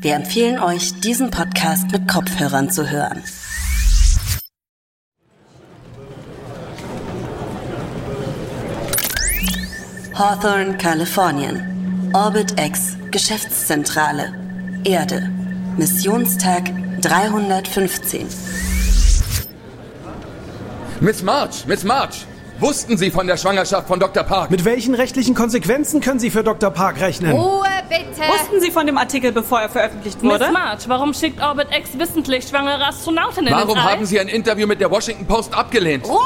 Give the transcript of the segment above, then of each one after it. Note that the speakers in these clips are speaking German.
Wir empfehlen euch, diesen Podcast mit Kopfhörern zu hören. Hawthorne, Kalifornien. Orbit X, Geschäftszentrale. Erde. Missionstag 315. Miss March, Miss March, wussten Sie von der Schwangerschaft von Dr. Park? Mit welchen rechtlichen Konsequenzen können Sie für Dr. Park rechnen? Ruhe bitte! Wussten Sie von dem Artikel, bevor er veröffentlicht wurde? Miss March, warum schickt Orbit X wissentlich schwangere Astronautinnen Warum ins All? haben Sie ein Interview mit der Washington Post abgelehnt? Ruhe!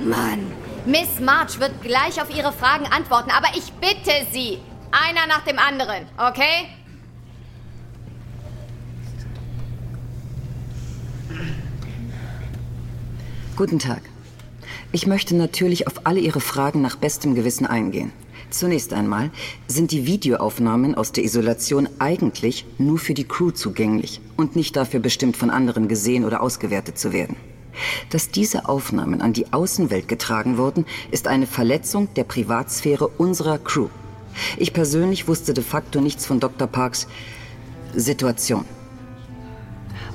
Mann! Miss March wird gleich auf Ihre Fragen antworten, aber ich bitte Sie, einer nach dem anderen, okay? Guten Tag. Ich möchte natürlich auf alle Ihre Fragen nach bestem Gewissen eingehen. Zunächst einmal sind die Videoaufnahmen aus der Isolation eigentlich nur für die Crew zugänglich und nicht dafür bestimmt, von anderen gesehen oder ausgewertet zu werden. Dass diese Aufnahmen an die Außenwelt getragen wurden, ist eine Verletzung der Privatsphäre unserer Crew. Ich persönlich wusste de facto nichts von Dr. Parks Situation.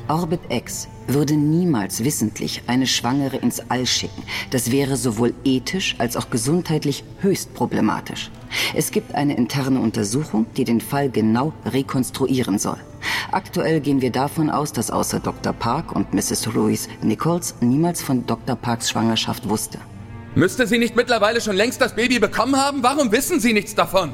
Orbit X würde niemals wissentlich eine Schwangere ins All schicken. Das wäre sowohl ethisch als auch gesundheitlich höchst problematisch. Es gibt eine interne Untersuchung, die den Fall genau rekonstruieren soll. Aktuell gehen wir davon aus, dass außer Dr. Park und Mrs. Ruiz Nichols niemals von Dr. Parks Schwangerschaft wusste. Müsste sie nicht mittlerweile schon längst das Baby bekommen haben? Warum wissen Sie nichts davon?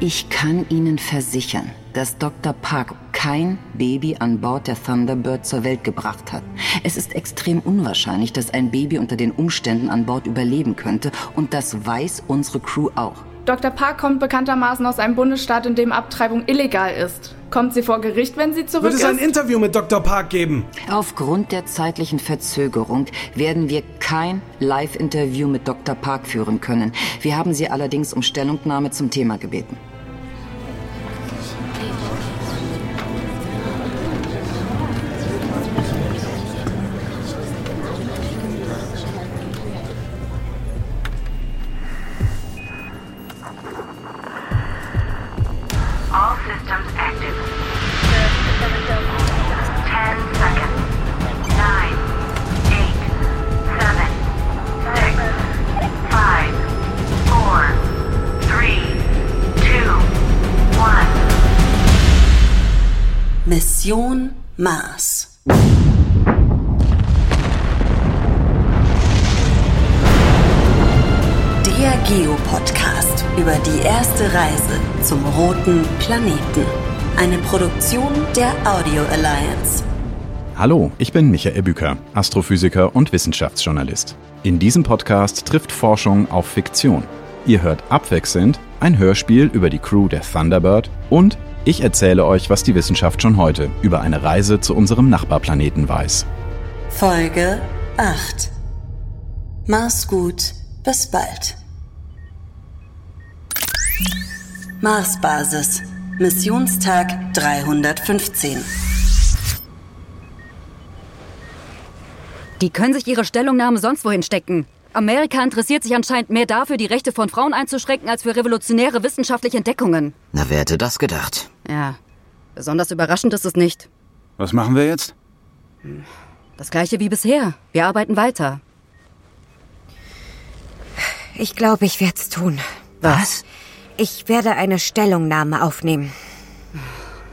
Ich kann Ihnen versichern, dass Dr. Park kein Baby an Bord der Thunderbird zur Welt gebracht hat. Es ist extrem unwahrscheinlich, dass ein Baby unter den Umständen an Bord überleben könnte und das weiß unsere Crew auch. Dr. Park kommt bekanntermaßen aus einem Bundesstaat, in dem Abtreibung illegal ist. Kommt sie vor Gericht, wenn sie zurück Wird es ist? ein Interview mit Dr. Park geben? Aufgrund der zeitlichen Verzögerung werden wir kein Live-Interview mit Dr. Park führen können. Wir haben Sie allerdings um Stellungnahme zum Thema gebeten. Roten Planeten. Eine Produktion der Audio Alliance. Hallo, ich bin Michael Büker, Astrophysiker und Wissenschaftsjournalist. In diesem Podcast trifft Forschung auf Fiktion. Ihr hört abwechselnd ein Hörspiel über die Crew der Thunderbird und ich erzähle euch, was die Wissenschaft schon heute über eine Reise zu unserem Nachbarplaneten weiß. Folge 8. Mach's gut, bis bald. Marsbasis. Missionstag 315. Die können sich ihre Stellungnahme sonst wohin stecken. Amerika interessiert sich anscheinend mehr dafür, die Rechte von Frauen einzuschränken, als für revolutionäre wissenschaftliche Entdeckungen. Na, wer hätte das gedacht? Ja, besonders überraschend ist es nicht. Was machen wir jetzt? Das gleiche wie bisher. Wir arbeiten weiter. Ich glaube, ich werde es tun. Was? Ich werde eine Stellungnahme aufnehmen.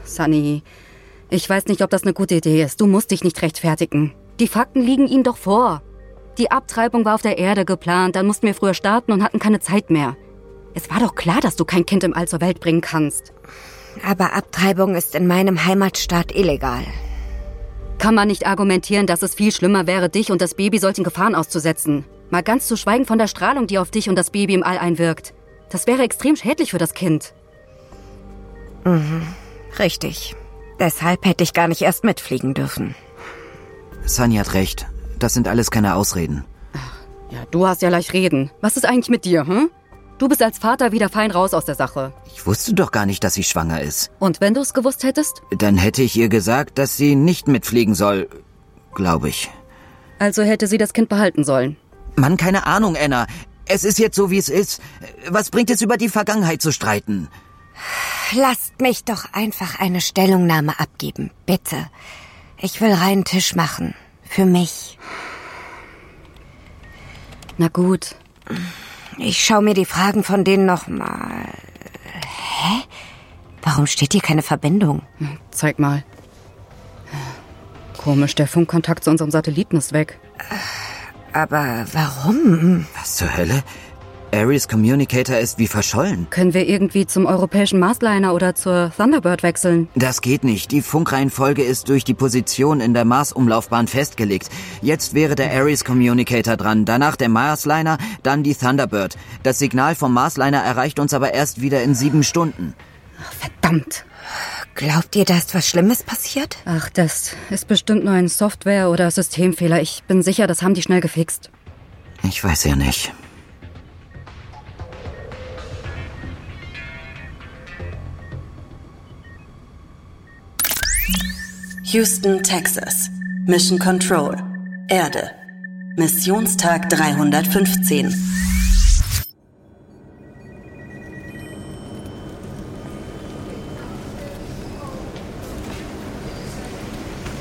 Sunny, ich weiß nicht, ob das eine gute Idee ist. Du musst dich nicht rechtfertigen. Die Fakten liegen Ihnen doch vor. Die Abtreibung war auf der Erde geplant, dann mussten wir früher starten und hatten keine Zeit mehr. Es war doch klar, dass du kein Kind im All zur Welt bringen kannst. Aber Abtreibung ist in meinem Heimatstaat illegal. Kann man nicht argumentieren, dass es viel schlimmer wäre, dich und das Baby solchen Gefahren auszusetzen. Mal ganz zu schweigen von der Strahlung, die auf dich und das Baby im All einwirkt. Das wäre extrem schädlich für das Kind. Mhm. Richtig. Deshalb hätte ich gar nicht erst mitfliegen dürfen. Sunny hat recht. Das sind alles keine Ausreden. Ja, du hast ja leicht reden. Was ist eigentlich mit dir, hm? Du bist als Vater wieder fein raus aus der Sache. Ich wusste doch gar nicht, dass sie schwanger ist. Und wenn du es gewusst hättest? Dann hätte ich ihr gesagt, dass sie nicht mitfliegen soll. Glaube ich. Also hätte sie das Kind behalten sollen. Mann, keine Ahnung, Anna. Es ist jetzt so, wie es ist. Was bringt es über die Vergangenheit zu streiten? Lasst mich doch einfach eine Stellungnahme abgeben, bitte. Ich will reinen Tisch machen. Für mich. Na gut. Ich schaue mir die Fragen von denen nochmal. Hä? Warum steht hier keine Verbindung? Zeig mal. Komisch, der Funkkontakt zu unserem Satelliten ist weg. Aber warum? Was zur Hölle? Ares Communicator ist wie verschollen. Können wir irgendwie zum europäischen Marsliner oder zur Thunderbird wechseln? Das geht nicht. Die Funkreihenfolge ist durch die Position in der Mars-Umlaufbahn festgelegt. Jetzt wäre der Ares Communicator dran, danach der Marsliner, dann die Thunderbird. Das Signal vom Marsliner erreicht uns aber erst wieder in sieben Stunden. Verdammt. Glaubt ihr, da ist was Schlimmes passiert? Ach, das ist bestimmt nur ein Software- oder Systemfehler. Ich bin sicher, das haben die schnell gefixt. Ich weiß ja nicht. Houston, Texas. Mission Control. Erde. Missionstag 315.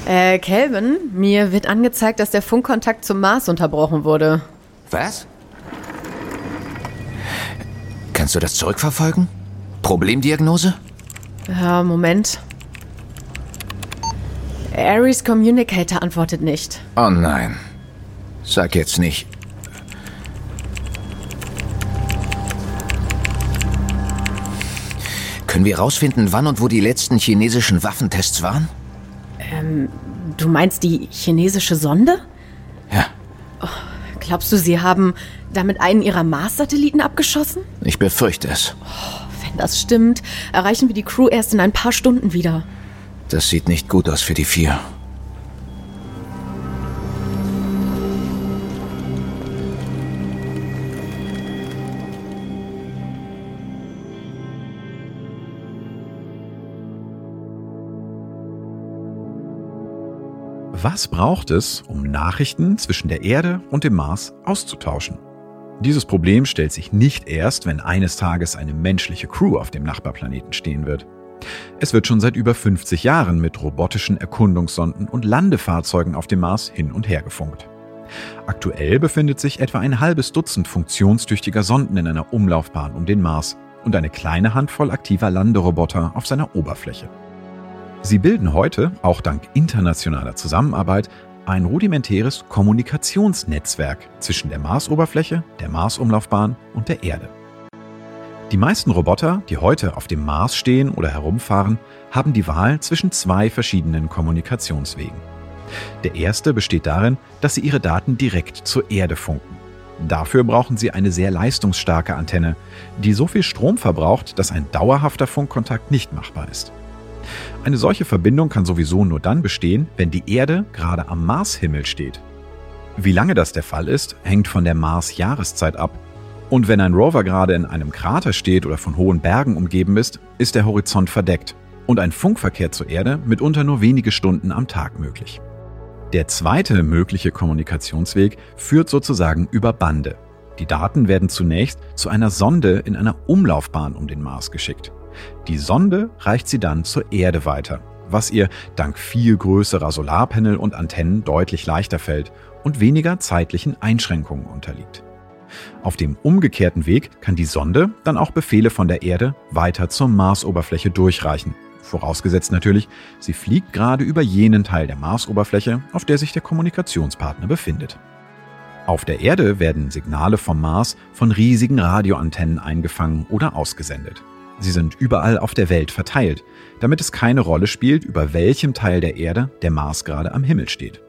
Äh, Kelvin, mir wird angezeigt, dass der Funkkontakt zum Mars unterbrochen wurde. Was? Kannst du das zurückverfolgen? Problemdiagnose? Ja, Moment. Ares Communicator antwortet nicht. Oh nein. Sag jetzt nicht. Können wir rausfinden, wann und wo die letzten chinesischen Waffentests waren? Ähm, du meinst die chinesische Sonde? Ja. Oh, glaubst du, sie haben damit einen ihrer Mars-Satelliten abgeschossen? Ich befürchte es. Wenn das stimmt, erreichen wir die Crew erst in ein paar Stunden wieder. Das sieht nicht gut aus für die vier. Was braucht es, um Nachrichten zwischen der Erde und dem Mars auszutauschen? Dieses Problem stellt sich nicht erst, wenn eines Tages eine menschliche Crew auf dem Nachbarplaneten stehen wird. Es wird schon seit über 50 Jahren mit robotischen Erkundungssonden und Landefahrzeugen auf dem Mars hin und her gefunkt. Aktuell befindet sich etwa ein halbes Dutzend funktionstüchtiger Sonden in einer Umlaufbahn um den Mars und eine kleine Handvoll aktiver Landeroboter auf seiner Oberfläche. Sie bilden heute, auch dank internationaler Zusammenarbeit, ein rudimentäres Kommunikationsnetzwerk zwischen der Marsoberfläche, der Marsumlaufbahn und der Erde. Die meisten Roboter, die heute auf dem Mars stehen oder herumfahren, haben die Wahl zwischen zwei verschiedenen Kommunikationswegen. Der erste besteht darin, dass sie ihre Daten direkt zur Erde funken. Dafür brauchen sie eine sehr leistungsstarke Antenne, die so viel Strom verbraucht, dass ein dauerhafter Funkkontakt nicht machbar ist. Eine solche Verbindung kann sowieso nur dann bestehen, wenn die Erde gerade am Marshimmel steht. Wie lange das der Fall ist, hängt von der Mars-Jahreszeit ab. Und wenn ein Rover gerade in einem Krater steht oder von hohen Bergen umgeben ist, ist der Horizont verdeckt und ein Funkverkehr zur Erde mitunter nur wenige Stunden am Tag möglich. Der zweite mögliche Kommunikationsweg führt sozusagen über Bande. Die Daten werden zunächst zu einer Sonde in einer Umlaufbahn um den Mars geschickt. Die Sonde reicht sie dann zur Erde weiter, was ihr dank viel größerer Solarpanel und Antennen deutlich leichter fällt und weniger zeitlichen Einschränkungen unterliegt. Auf dem umgekehrten Weg kann die Sonde dann auch Befehle von der Erde weiter zur Marsoberfläche durchreichen. Vorausgesetzt natürlich, sie fliegt gerade über jenen Teil der Marsoberfläche, auf der sich der Kommunikationspartner befindet. Auf der Erde werden Signale vom Mars von riesigen Radioantennen eingefangen oder ausgesendet. Sie sind überall auf der Welt verteilt, damit es keine Rolle spielt, über welchem Teil der Erde der Mars gerade am Himmel steht.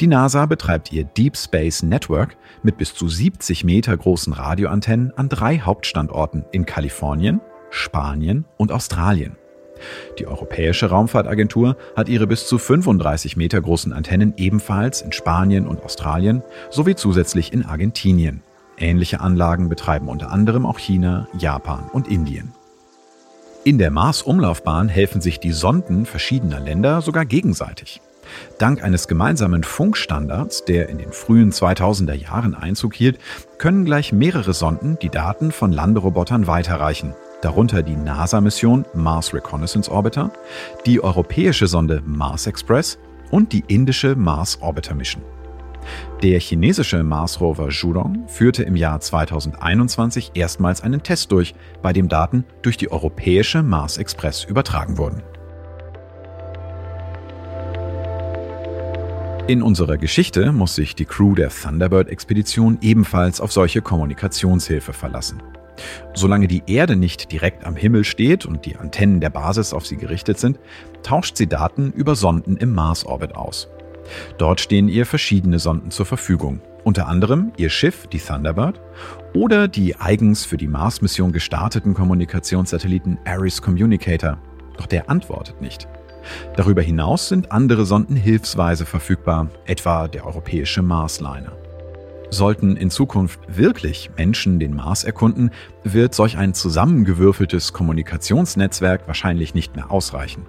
Die NASA betreibt ihr Deep Space Network mit bis zu 70 Meter großen Radioantennen an drei Hauptstandorten in Kalifornien, Spanien und Australien. Die Europäische Raumfahrtagentur hat ihre bis zu 35 Meter großen Antennen ebenfalls in Spanien und Australien sowie zusätzlich in Argentinien. Ähnliche Anlagen betreiben unter anderem auch China, Japan und Indien. In der Mars-Umlaufbahn helfen sich die Sonden verschiedener Länder sogar gegenseitig. Dank eines gemeinsamen Funkstandards, der in den frühen 2000er Jahren Einzug hielt, können gleich mehrere Sonden die Daten von Landerobotern weiterreichen, darunter die NASA-Mission Mars Reconnaissance Orbiter, die europäische Sonde Mars Express und die indische Mars Orbiter Mission. Der chinesische Mars-Rover Zhurong führte im Jahr 2021 erstmals einen Test durch, bei dem Daten durch die europäische Mars Express übertragen wurden. In unserer Geschichte muss sich die Crew der Thunderbird-Expedition ebenfalls auf solche Kommunikationshilfe verlassen. Solange die Erde nicht direkt am Himmel steht und die Antennen der Basis auf sie gerichtet sind, tauscht sie Daten über Sonden im Mars-Orbit aus. Dort stehen ihr verschiedene Sonden zur Verfügung, unter anderem ihr Schiff, die Thunderbird, oder die eigens für die Mars-Mission gestarteten Kommunikationssatelliten Ares Communicator. Doch der antwortet nicht. Darüber hinaus sind andere Sonden hilfsweise verfügbar, etwa der europäische Marsliner. Sollten in Zukunft wirklich Menschen den Mars erkunden, wird solch ein zusammengewürfeltes Kommunikationsnetzwerk wahrscheinlich nicht mehr ausreichen.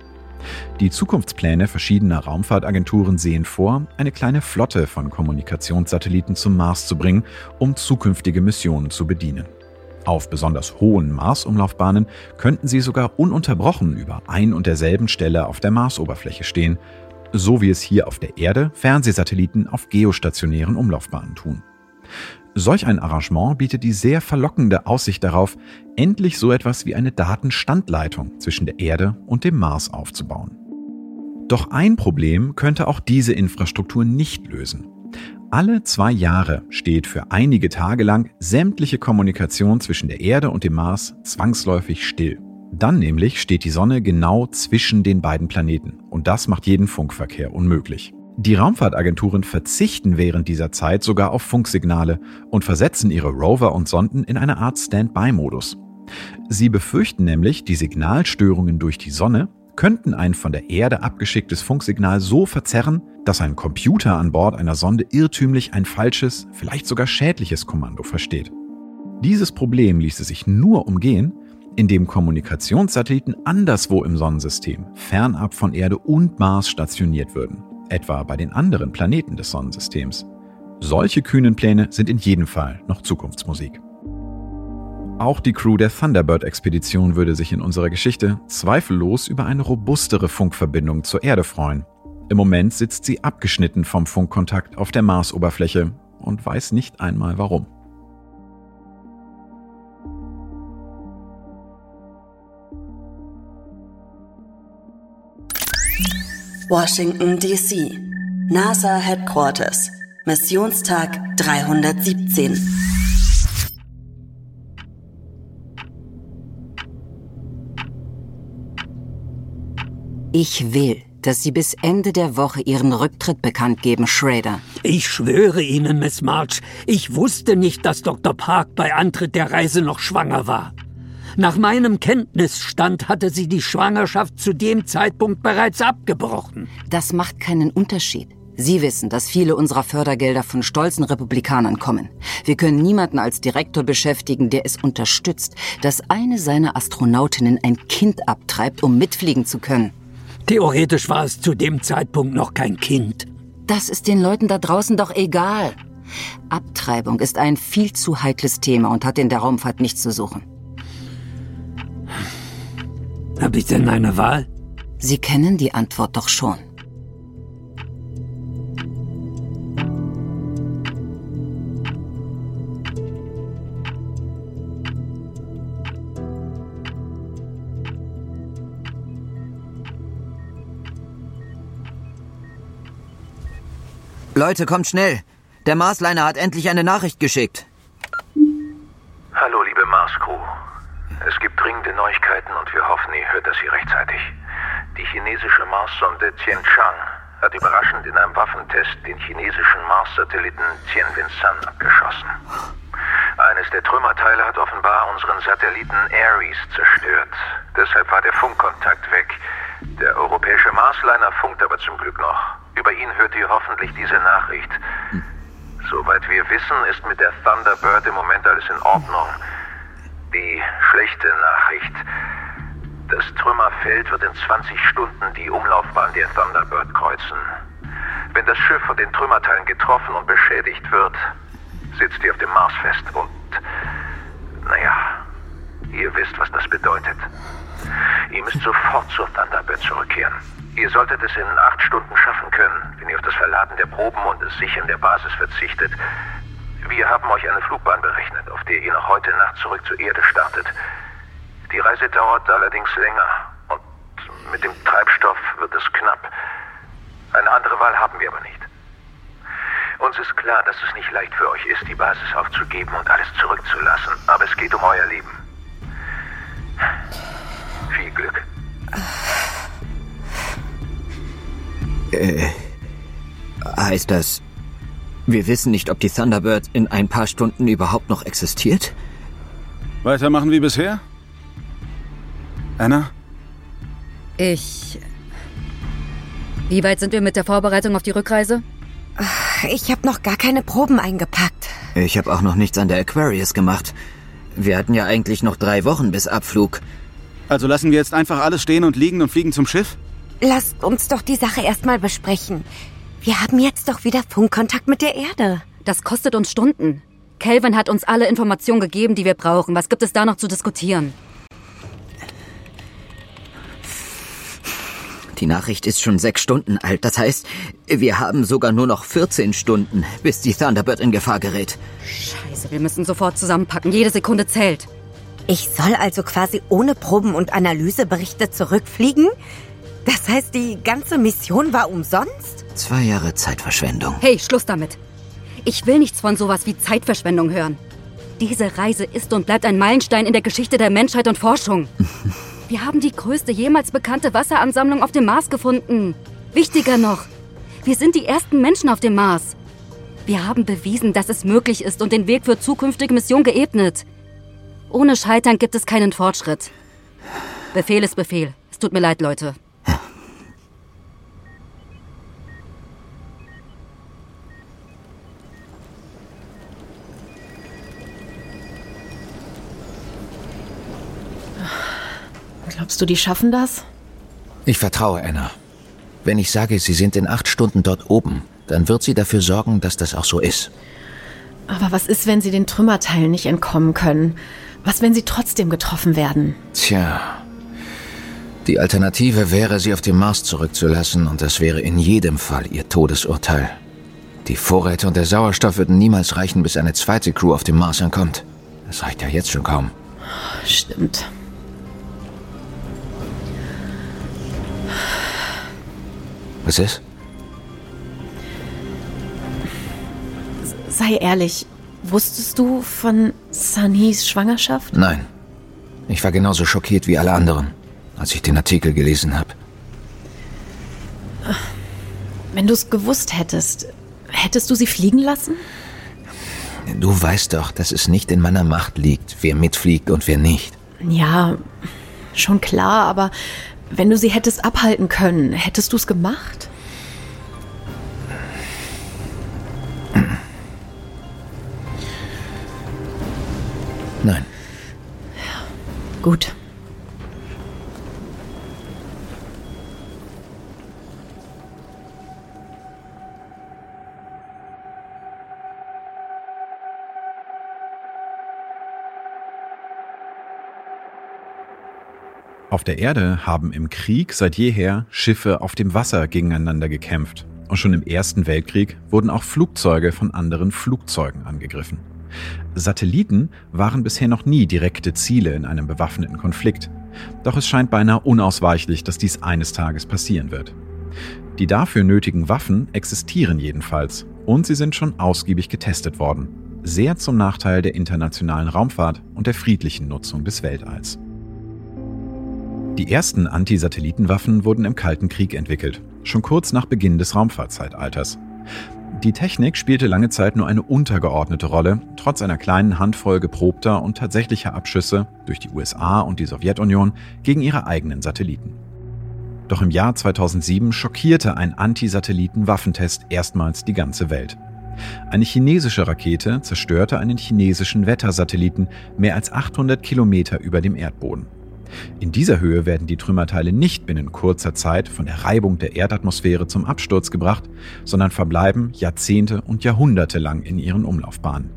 Die Zukunftspläne verschiedener Raumfahrtagenturen sehen vor, eine kleine Flotte von Kommunikationssatelliten zum Mars zu bringen, um zukünftige Missionen zu bedienen. Auf besonders hohen Marsumlaufbahnen könnten sie sogar ununterbrochen über ein und derselben Stelle auf der Marsoberfläche stehen, so wie es hier auf der Erde Fernsehsatelliten auf geostationären Umlaufbahnen tun. Solch ein Arrangement bietet die sehr verlockende Aussicht darauf, endlich so etwas wie eine Datenstandleitung zwischen der Erde und dem Mars aufzubauen. Doch ein Problem könnte auch diese Infrastruktur nicht lösen. Alle zwei Jahre steht für einige Tage lang sämtliche Kommunikation zwischen der Erde und dem Mars zwangsläufig still. Dann nämlich steht die Sonne genau zwischen den beiden Planeten und das macht jeden Funkverkehr unmöglich. Die Raumfahrtagenturen verzichten während dieser Zeit sogar auf Funksignale und versetzen ihre Rover und Sonden in eine Art Standby-Modus. Sie befürchten nämlich, die Signalstörungen durch die Sonne könnten ein von der Erde abgeschicktes Funksignal so verzerren, dass ein Computer an Bord einer Sonde irrtümlich ein falsches, vielleicht sogar schädliches Kommando versteht. Dieses Problem ließe sich nur umgehen, indem Kommunikationssatelliten anderswo im Sonnensystem, fernab von Erde und Mars stationiert würden etwa bei den anderen Planeten des Sonnensystems. Solche kühnen Pläne sind in jedem Fall noch Zukunftsmusik. Auch die Crew der Thunderbird-Expedition würde sich in unserer Geschichte zweifellos über eine robustere Funkverbindung zur Erde freuen. Im Moment sitzt sie abgeschnitten vom Funkkontakt auf der Marsoberfläche und weiß nicht einmal warum. Washington, D.C. NASA Headquarters. Missionstag 317. Ich will, dass Sie bis Ende der Woche Ihren Rücktritt bekannt geben, Schrader. Ich schwöre Ihnen, Miss March, ich wusste nicht, dass Dr. Park bei Antritt der Reise noch schwanger war. Nach meinem Kenntnisstand hatte sie die Schwangerschaft zu dem Zeitpunkt bereits abgebrochen. Das macht keinen Unterschied. Sie wissen, dass viele unserer Fördergelder von stolzen Republikanern kommen. Wir können niemanden als Direktor beschäftigen, der es unterstützt, dass eine seiner Astronautinnen ein Kind abtreibt, um mitfliegen zu können. Theoretisch war es zu dem Zeitpunkt noch kein Kind. Das ist den Leuten da draußen doch egal. Abtreibung ist ein viel zu heikles Thema und hat in der Raumfahrt nichts zu suchen. Hab ich denn eine Wahl? Sie kennen die Antwort doch schon. Leute, kommt schnell. Der Marsliner hat endlich eine Nachricht geschickt. Hallo, liebe Mars-Crew. Es gibt dringende Neuigkeiten und wir hoffen, ihr hört das hier rechtzeitig. Die chinesische Marssonde Tianchang hat überraschend in einem Waffentest den chinesischen Mars-Satelliten Tianwen-San abgeschossen. Eines der Trümmerteile hat offenbar unseren Satelliten Ares zerstört. Deshalb war der Funkkontakt weg. Der europäische Marsliner funkt aber zum Glück noch. Über ihn hört ihr hoffentlich diese Nachricht. Soweit wir wissen, ist mit der Thunderbird im Moment alles in Ordnung. Die schlechte Nachricht. Das Trümmerfeld wird in 20 Stunden die Umlaufbahn der Thunderbird kreuzen. Wenn das Schiff von den Trümmerteilen getroffen und beschädigt wird, sitzt ihr auf dem Mars fest und, naja, Ihr wisst, was das bedeutet. Ihr müsst sofort zur Thunderbird zurückkehren. Ihr solltet es in acht Stunden schaffen können, wenn ihr auf das Verladen der Proben und das Sichern der Basis verzichtet. Wir haben euch eine Flugbahn berechnet, auf der ihr noch heute Nacht zurück zur Erde startet. Die Reise dauert allerdings länger und mit dem Treibstoff wird es knapp. Eine andere Wahl haben wir aber nicht. Uns ist klar, dass es nicht leicht für euch ist, die Basis aufzugeben und alles zurückzulassen, aber es geht um euer Leben. Viel Glück. Äh, heißt das, wir wissen nicht, ob die Thunderbird in ein paar Stunden überhaupt noch existiert? Weitermachen wie bisher? Anna? Ich. Wie weit sind wir mit der Vorbereitung auf die Rückreise? Ich habe noch gar keine Proben eingepackt. Ich habe auch noch nichts an der Aquarius gemacht. Wir hatten ja eigentlich noch drei Wochen bis Abflug. Also lassen wir jetzt einfach alles stehen und liegen und fliegen zum Schiff? Lasst uns doch die Sache erstmal besprechen. Wir haben jetzt doch wieder Funkkontakt mit der Erde. Das kostet uns Stunden. Kelvin hat uns alle Informationen gegeben, die wir brauchen. Was gibt es da noch zu diskutieren? Die Nachricht ist schon sechs Stunden alt. Das heißt, wir haben sogar nur noch 14 Stunden, bis die Thunderbird in Gefahr gerät. Scheiße, wir müssen sofort zusammenpacken. Jede Sekunde zählt. Ich soll also quasi ohne Proben und Analyseberichte zurückfliegen? Das heißt, die ganze Mission war umsonst? Zwei Jahre Zeitverschwendung. Hey, Schluss damit. Ich will nichts von sowas wie Zeitverschwendung hören. Diese Reise ist und bleibt ein Meilenstein in der Geschichte der Menschheit und Forschung. Wir haben die größte jemals bekannte Wasseransammlung auf dem Mars gefunden. Wichtiger noch, wir sind die ersten Menschen auf dem Mars. Wir haben bewiesen, dass es möglich ist und den Weg für zukünftige Missionen geebnet. Ohne Scheitern gibt es keinen Fortschritt. Befehl ist Befehl. Es tut mir leid, Leute. Glaubst du, die schaffen das? Ich vertraue Anna. Wenn ich sage, sie sind in acht Stunden dort oben, dann wird sie dafür sorgen, dass das auch so ist. Aber was ist, wenn sie den Trümmerteilen nicht entkommen können? Was, wenn sie trotzdem getroffen werden? Tja. Die Alternative wäre, sie auf dem Mars zurückzulassen, und das wäre in jedem Fall ihr Todesurteil. Die Vorräte und der Sauerstoff würden niemals reichen, bis eine zweite Crew auf dem Mars ankommt. Das reicht ja jetzt schon kaum. Stimmt. Was ist? Sei ehrlich, wusstest du von Sunnys Schwangerschaft? Nein. Ich war genauso schockiert wie alle anderen, als ich den Artikel gelesen habe. Wenn du es gewusst hättest, hättest du sie fliegen lassen? Du weißt doch, dass es nicht in meiner Macht liegt, wer mitfliegt und wer nicht. Ja, schon klar, aber wenn du sie hättest abhalten können, hättest du es gemacht? Nein. Gut. Auf der Erde haben im Krieg seit jeher Schiffe auf dem Wasser gegeneinander gekämpft. Und schon im Ersten Weltkrieg wurden auch Flugzeuge von anderen Flugzeugen angegriffen. Satelliten waren bisher noch nie direkte Ziele in einem bewaffneten Konflikt. Doch es scheint beinahe unausweichlich, dass dies eines Tages passieren wird. Die dafür nötigen Waffen existieren jedenfalls und sie sind schon ausgiebig getestet worden. Sehr zum Nachteil der internationalen Raumfahrt und der friedlichen Nutzung des Weltalls. Die ersten Anti-Satellitenwaffen wurden im Kalten Krieg entwickelt, schon kurz nach Beginn des Raumfahrtzeitalters. Die Technik spielte lange Zeit nur eine untergeordnete Rolle, trotz einer kleinen Handvoll geprobter und tatsächlicher Abschüsse durch die USA und die Sowjetunion gegen ihre eigenen Satelliten. Doch im Jahr 2007 schockierte ein Anti-Satelliten-Waffentest erstmals die ganze Welt. Eine chinesische Rakete zerstörte einen chinesischen Wettersatelliten mehr als 800 Kilometer über dem Erdboden. In dieser Höhe werden die Trümmerteile nicht binnen kurzer Zeit von der Reibung der Erdatmosphäre zum Absturz gebracht, sondern verbleiben Jahrzehnte und Jahrhunderte lang in ihren Umlaufbahnen.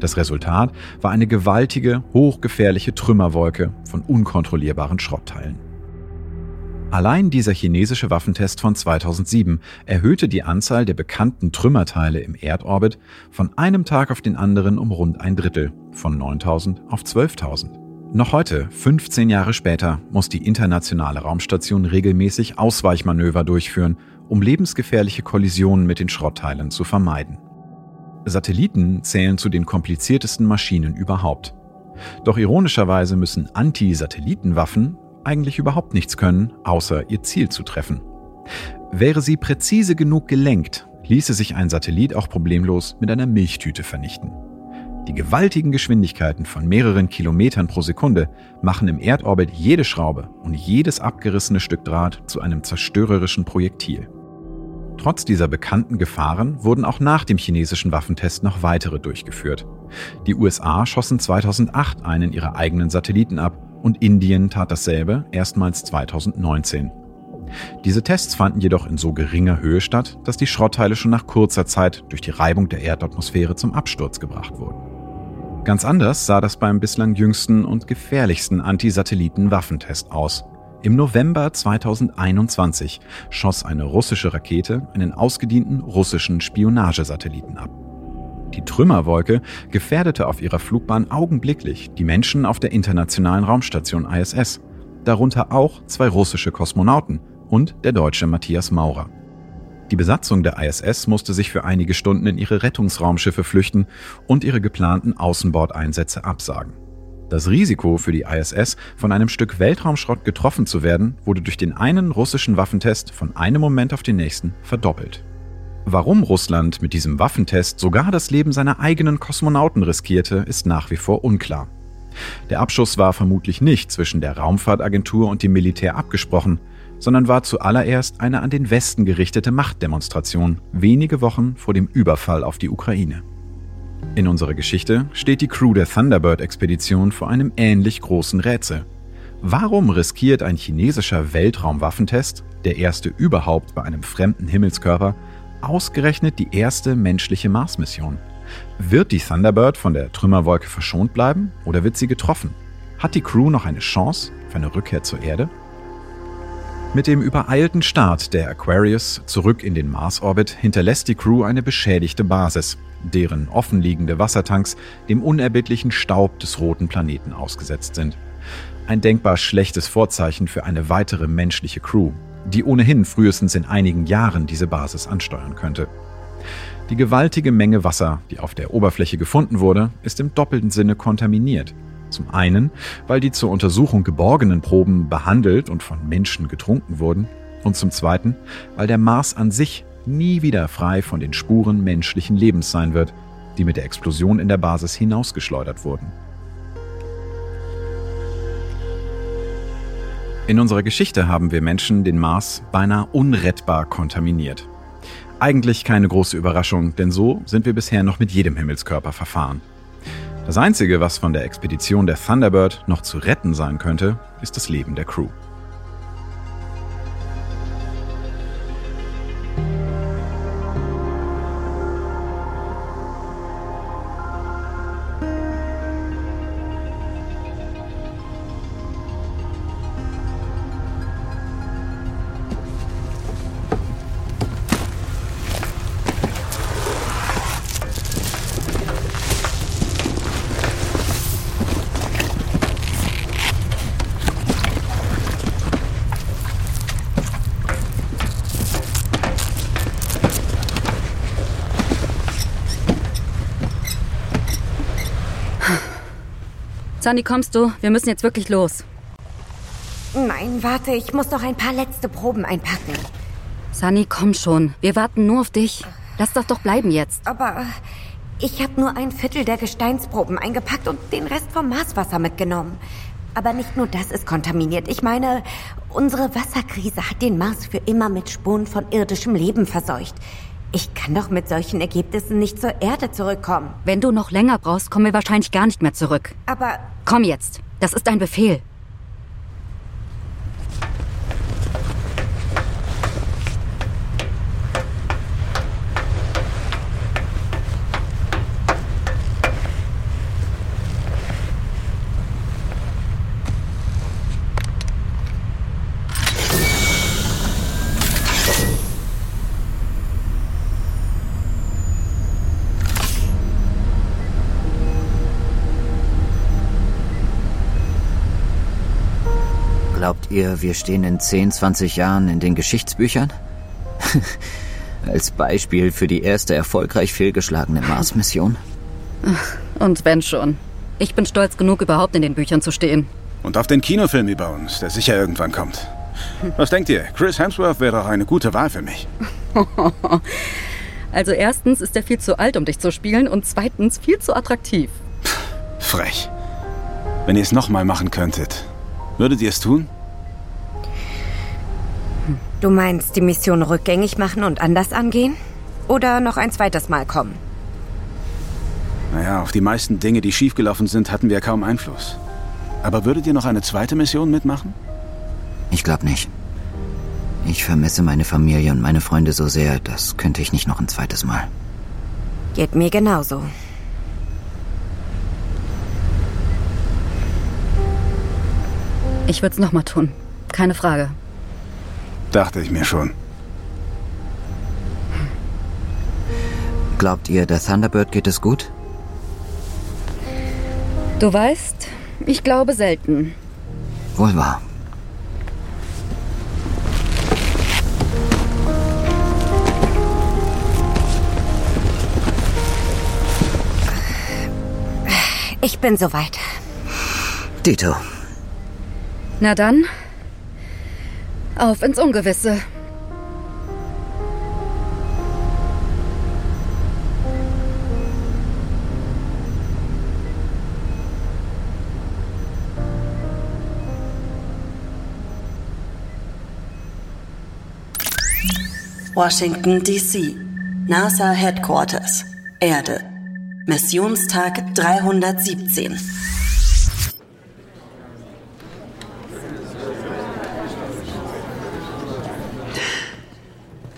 Das Resultat war eine gewaltige, hochgefährliche Trümmerwolke von unkontrollierbaren Schrottteilen. Allein dieser chinesische Waffentest von 2007 erhöhte die Anzahl der bekannten Trümmerteile im Erdorbit von einem Tag auf den anderen um rund ein Drittel, von 9000 auf 12.000. Noch heute, 15 Jahre später, muss die internationale Raumstation regelmäßig Ausweichmanöver durchführen, um lebensgefährliche Kollisionen mit den Schrottteilen zu vermeiden. Satelliten zählen zu den kompliziertesten Maschinen überhaupt. Doch ironischerweise müssen Anti-Satellitenwaffen eigentlich überhaupt nichts können, außer ihr Ziel zu treffen. Wäre sie präzise genug gelenkt, ließe sich ein Satellit auch problemlos mit einer Milchtüte vernichten. Die gewaltigen Geschwindigkeiten von mehreren Kilometern pro Sekunde machen im Erdorbit jede Schraube und jedes abgerissene Stück Draht zu einem zerstörerischen Projektil. Trotz dieser bekannten Gefahren wurden auch nach dem chinesischen Waffentest noch weitere durchgeführt. Die USA schossen 2008 einen ihrer eigenen Satelliten ab und Indien tat dasselbe erstmals 2019. Diese Tests fanden jedoch in so geringer Höhe statt, dass die Schrottteile schon nach kurzer Zeit durch die Reibung der Erdatmosphäre zum Absturz gebracht wurden. Ganz anders sah das beim bislang jüngsten und gefährlichsten Antisatelliten-Waffentest aus. Im November 2021 schoss eine russische Rakete einen ausgedienten russischen Spionagesatelliten ab. Die Trümmerwolke gefährdete auf ihrer Flugbahn augenblicklich die Menschen auf der internationalen Raumstation ISS, darunter auch zwei russische Kosmonauten und der deutsche Matthias Maurer. Die Besatzung der ISS musste sich für einige Stunden in ihre Rettungsraumschiffe flüchten und ihre geplanten Außenbordeinsätze absagen. Das Risiko für die ISS, von einem Stück Weltraumschrott getroffen zu werden, wurde durch den einen russischen Waffentest von einem Moment auf den nächsten verdoppelt. Warum Russland mit diesem Waffentest sogar das Leben seiner eigenen Kosmonauten riskierte, ist nach wie vor unklar. Der Abschuss war vermutlich nicht zwischen der Raumfahrtagentur und dem Militär abgesprochen, sondern war zuallererst eine an den Westen gerichtete Machtdemonstration, wenige Wochen vor dem Überfall auf die Ukraine. In unserer Geschichte steht die Crew der Thunderbird-Expedition vor einem ähnlich großen Rätsel. Warum riskiert ein chinesischer Weltraumwaffentest, der erste überhaupt bei einem fremden Himmelskörper, ausgerechnet die erste menschliche Mars-Mission? Wird die Thunderbird von der Trümmerwolke verschont bleiben oder wird sie getroffen? Hat die Crew noch eine Chance für eine Rückkehr zur Erde? Mit dem übereilten Start der Aquarius zurück in den Mars-Orbit hinterlässt die Crew eine beschädigte Basis, deren offenliegende Wassertanks dem unerbittlichen Staub des roten Planeten ausgesetzt sind. Ein denkbar schlechtes Vorzeichen für eine weitere menschliche Crew, die ohnehin frühestens in einigen Jahren diese Basis ansteuern könnte. Die gewaltige Menge Wasser, die auf der Oberfläche gefunden wurde, ist im doppelten Sinne kontaminiert. Zum einen, weil die zur Untersuchung geborgenen Proben behandelt und von Menschen getrunken wurden, und zum zweiten, weil der Mars an sich nie wieder frei von den Spuren menschlichen Lebens sein wird, die mit der Explosion in der Basis hinausgeschleudert wurden. In unserer Geschichte haben wir Menschen den Mars beinahe unrettbar kontaminiert. Eigentlich keine große Überraschung, denn so sind wir bisher noch mit jedem Himmelskörper verfahren. Das Einzige, was von der Expedition der Thunderbird noch zu retten sein könnte, ist das Leben der Crew. Sandy, kommst du? Wir müssen jetzt wirklich los. Nein, warte, ich muss noch ein paar letzte Proben einpacken. Sunny, komm schon. Wir warten nur auf dich. Lass das doch bleiben jetzt. Aber ich habe nur ein Viertel der Gesteinsproben eingepackt und den Rest vom Marswasser mitgenommen. Aber nicht nur das ist kontaminiert. Ich meine, unsere Wasserkrise hat den Mars für immer mit Spuren von irdischem Leben verseucht. Ich kann doch mit solchen Ergebnissen nicht zur Erde zurückkommen. Wenn du noch länger brauchst, kommen wir wahrscheinlich gar nicht mehr zurück. Aber. Komm jetzt. Das ist ein Befehl. Ihr, wir stehen in 10, 20 Jahren in den Geschichtsbüchern? Als Beispiel für die erste erfolgreich fehlgeschlagene Mars-Mission? Und wenn schon. Ich bin stolz genug, überhaupt in den Büchern zu stehen. Und auf den Kinofilm über uns, der sicher irgendwann kommt. Was denkt ihr? Chris Hemsworth wäre doch eine gute Wahl für mich. Also erstens ist er viel zu alt, um dich zu spielen und zweitens viel zu attraktiv. Frech. Wenn ihr es nochmal machen könntet, würdet ihr es tun? Du meinst, die Mission rückgängig machen und anders angehen? Oder noch ein zweites Mal kommen? Naja, auf die meisten Dinge, die schiefgelaufen sind, hatten wir kaum Einfluss. Aber würdet ihr noch eine zweite Mission mitmachen? Ich glaube nicht. Ich vermisse meine Familie und meine Freunde so sehr, das könnte ich nicht noch ein zweites Mal. Geht mir genauso. Ich würde es nochmal tun. Keine Frage. Dachte ich mir schon. Glaubt ihr, der Thunderbird geht es gut? Du weißt, ich glaube selten. Wohl wahr. Ich bin soweit. Dito. Na dann, auf ins Ungewisse. Washington, D.C. NASA Headquarters. Erde. Missionstag 317.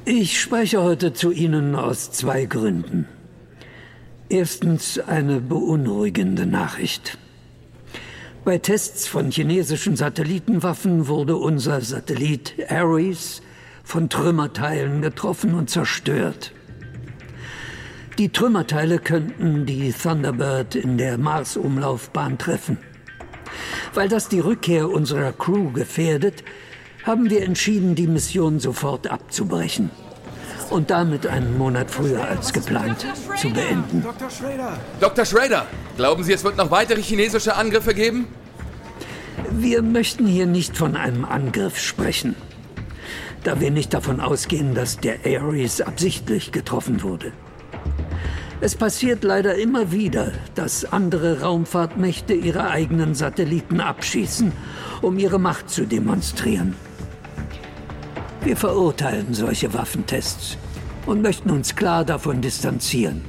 Ich spreche heute zu Ihnen aus zwei Gründen. Erstens eine beunruhigende Nachricht. Bei Tests von chinesischen Satellitenwaffen wurde unser Satellit Ares von Trümmerteilen getroffen und zerstört. Die Trümmerteile könnten die Thunderbird in der Mars-Umlaufbahn treffen. Weil das die Rückkehr unserer Crew gefährdet, haben wir entschieden, die Mission sofort abzubrechen und damit einen Monat früher als geplant zu beenden. Dr. Schrader! Dr. Schrader! Glauben Sie, es wird noch weitere chinesische Angriffe geben? Wir möchten hier nicht von einem Angriff sprechen, da wir nicht davon ausgehen, dass der Ares absichtlich getroffen wurde. Es passiert leider immer wieder, dass andere Raumfahrtmächte ihre eigenen Satelliten abschießen, um ihre Macht zu demonstrieren. Wir verurteilen solche Waffentests und möchten uns klar davon distanzieren.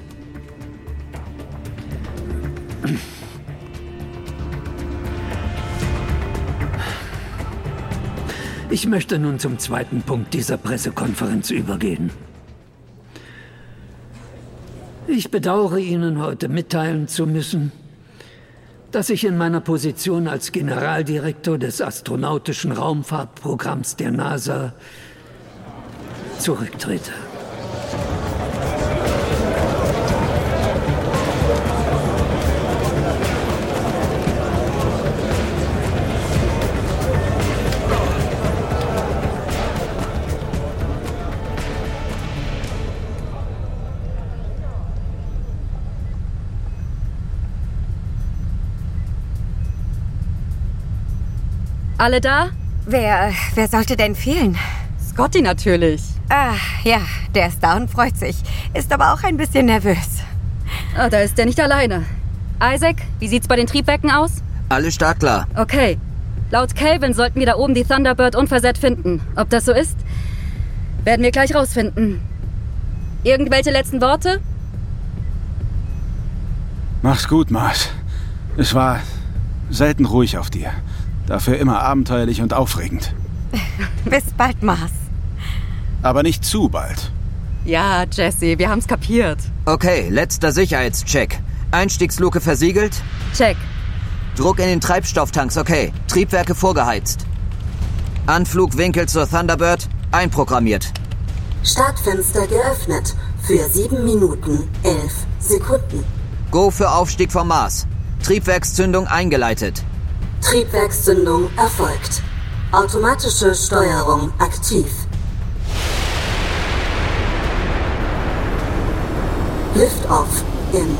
Ich möchte nun zum zweiten Punkt dieser Pressekonferenz übergehen. Ich bedauere Ihnen heute mitteilen zu müssen, dass ich in meiner Position als Generaldirektor des astronautischen Raumfahrtprogramms der NASA zurücktrete. Alle da? Wer, wer sollte denn fehlen? Scotty natürlich. Ah, ja, der ist da und freut sich. Ist aber auch ein bisschen nervös. Ah, da ist er nicht alleine. Isaac, wie sieht's bei den Triebwerken aus? Alles startklar. Okay. Laut Calvin sollten wir da oben die Thunderbird unversehrt finden. Ob das so ist, werden wir gleich rausfinden. Irgendwelche letzten Worte? Mach's gut, Mars. Es war selten ruhig auf dir. Dafür immer abenteuerlich und aufregend. Bis bald, Mars. Aber nicht zu bald. Ja, Jesse, wir haben's kapiert. Okay, letzter Sicherheitscheck. Einstiegsluke versiegelt? Check. Druck in den Treibstofftanks, okay. Triebwerke vorgeheizt. Anflugwinkel zur Thunderbird einprogrammiert. Startfenster geöffnet. Für 7 Minuten 11 Sekunden. Go für Aufstieg vom Mars. Triebwerkszündung eingeleitet. Triebwerkszündung erfolgt. Automatische Steuerung aktiv. Liftoff in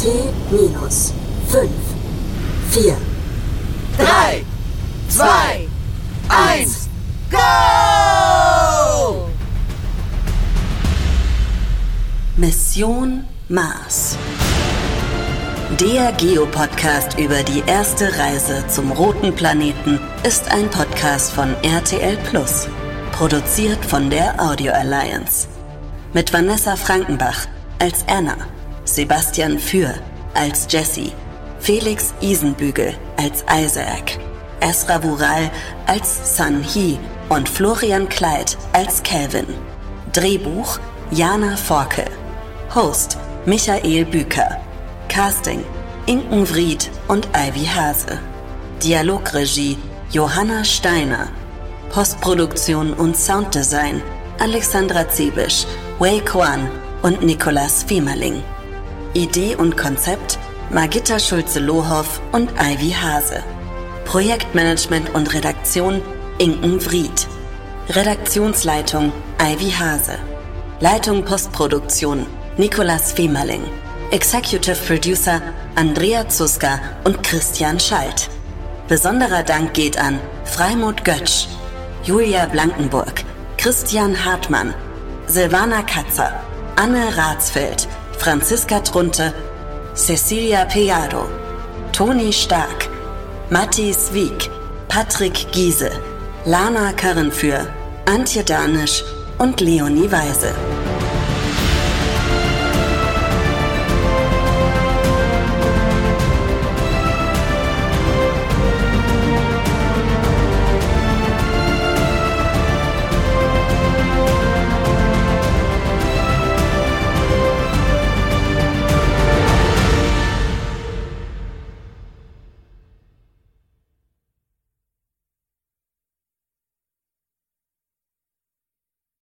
T minus 5, 4, 3, 2, 1, go! Mission Mars. Der Geopodcast über die erste Reise zum roten Planeten ist ein Podcast von RTL Plus, produziert von der Audio Alliance. Mit Vanessa Frankenbach als Anna, Sebastian Für als Jesse, Felix Isenbügel als Isaac, Esra Vural als Sun Hee und Florian Kleid als Calvin. Drehbuch Jana Forke. Host Michael Büker. Casting Inken Vried und Ivy Hase. Dialogregie Johanna Steiner. Postproduktion und Sounddesign Alexandra Zebisch, Wei Kwan und Nikolas Fiemerling. Idee und Konzept Margitta Schulze-Lohoff und Ivy Hase. Projektmanagement und Redaktion Inken Vried. Redaktionsleitung Ivy Hase. Leitung Postproduktion Nikolas Fiemerling. Executive Producer Andrea Zuska und Christian Schalt. Besonderer Dank geht an Freimut Götsch, Julia Blankenburg, Christian Hartmann, Silvana Katzer, Anne Ratsfeld, Franziska Trunte, Cecilia Pejado, Toni Stark, Matti Swiek, Patrick Giese, Lana Karrenführ, Antje Danisch und Leonie Weise.